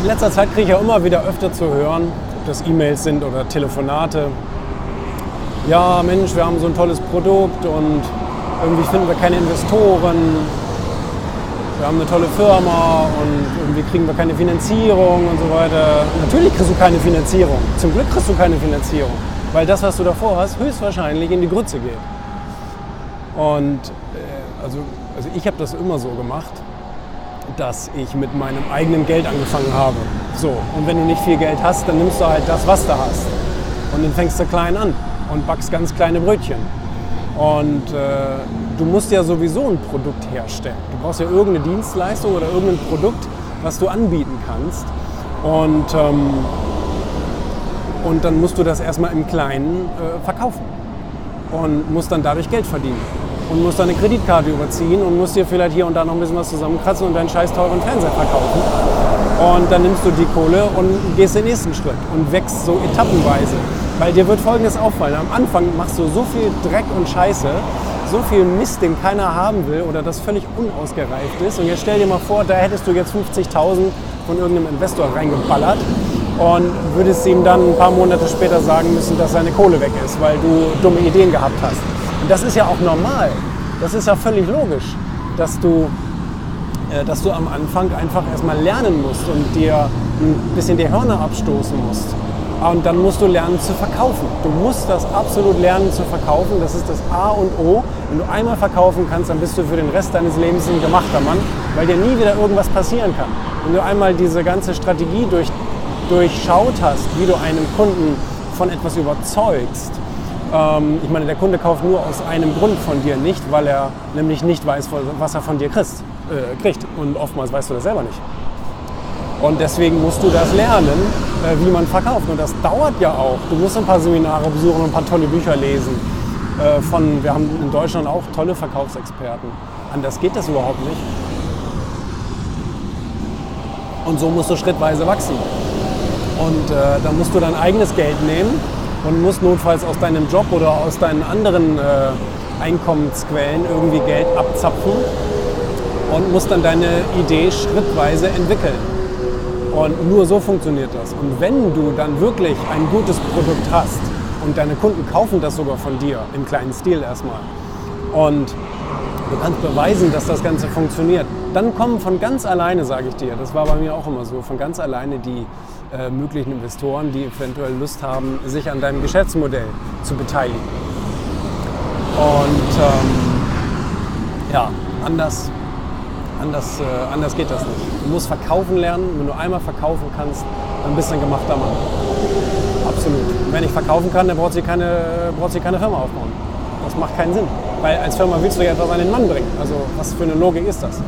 In letzter Zeit kriege ich ja immer wieder öfter zu hören, ob das E-Mails sind oder Telefonate. Ja, Mensch, wir haben so ein tolles Produkt und irgendwie finden wir keine Investoren. Wir haben eine tolle Firma und irgendwie kriegen wir keine Finanzierung und so weiter. Natürlich kriegst du keine Finanzierung. Zum Glück kriegst du keine Finanzierung, weil das, was du davor hast, höchstwahrscheinlich in die Grütze geht. Und äh, also, also ich habe das immer so gemacht, dass ich mit meinem eigenen Geld angefangen habe. So, und wenn du nicht viel Geld hast, dann nimmst du halt das, was du hast. Und dann fängst du klein an und backst ganz kleine Brötchen. Und äh, du musst ja sowieso ein Produkt herstellen. Du brauchst ja irgendeine Dienstleistung oder irgendein Produkt, was du anbieten kannst. Und, ähm, und dann musst du das erstmal im Kleinen äh, verkaufen und musst dann dadurch Geld verdienen. Und musst deine Kreditkarte überziehen und musst dir vielleicht hier und da noch ein bisschen was zusammenkratzen und deinen scheiß teuren Fernseher verkaufen. Und dann nimmst du die Kohle und gehst den nächsten Schritt und wächst so etappenweise. Weil dir wird Folgendes auffallen. Am Anfang machst du so viel Dreck und Scheiße, so viel Mist, den keiner haben will oder das völlig unausgereift ist. Und jetzt stell dir mal vor, da hättest du jetzt 50.000 von irgendeinem Investor reingeballert und würdest ihm dann ein paar Monate später sagen müssen, dass seine Kohle weg ist, weil du dumme Ideen gehabt hast. Und das ist ja auch normal. Das ist ja völlig logisch, dass du, äh, dass du am Anfang einfach erstmal lernen musst und dir ein bisschen die Hörner abstoßen musst. Und dann musst du lernen zu verkaufen. Du musst das absolut lernen zu verkaufen. Das ist das A und O. Wenn du einmal verkaufen kannst, dann bist du für den Rest deines Lebens ein gemachter Mann, weil dir nie wieder irgendwas passieren kann. Wenn du einmal diese ganze Strategie durch, durchschaut hast, wie du einen Kunden von etwas überzeugst, ähm, ich meine, der Kunde kauft nur aus einem Grund von dir nicht, weil er nämlich nicht weiß, was er von dir kriegt. Äh, kriegt. Und oftmals weißt du das selber nicht. Und deswegen musst du das lernen, äh, wie man verkauft. Und das dauert ja auch. Du musst ein paar Seminare besuchen und ein paar tolle Bücher lesen. Äh, von, wir haben in Deutschland auch tolle Verkaufsexperten. Anders geht das überhaupt nicht. Und so musst du schrittweise wachsen. Und äh, dann musst du dein eigenes Geld nehmen und musst notfalls aus deinem Job oder aus deinen anderen äh, Einkommensquellen irgendwie Geld abzapfen und musst dann deine Idee schrittweise entwickeln. Und nur so funktioniert das. Und wenn du dann wirklich ein gutes Produkt hast und deine Kunden kaufen das sogar von dir, im kleinen Stil erstmal, und du kannst beweisen, dass das Ganze funktioniert, dann kommen von ganz alleine, sage ich dir, das war bei mir auch immer so, von ganz alleine die äh, möglichen Investoren, die eventuell Lust haben, sich an deinem Geschäftsmodell zu beteiligen. Und ähm, ja, anders Anders, äh, anders geht das nicht. Du musst verkaufen lernen. Wenn du einmal verkaufen kannst, dann bist du ein gemachter Mann. Absolut. Wenn ich verkaufen kann, dann braucht sie keine, braucht sie keine Firma aufbauen. Das macht keinen Sinn. Weil als Firma willst du ja etwas an den Mann bringen. Also was für eine Logik ist das?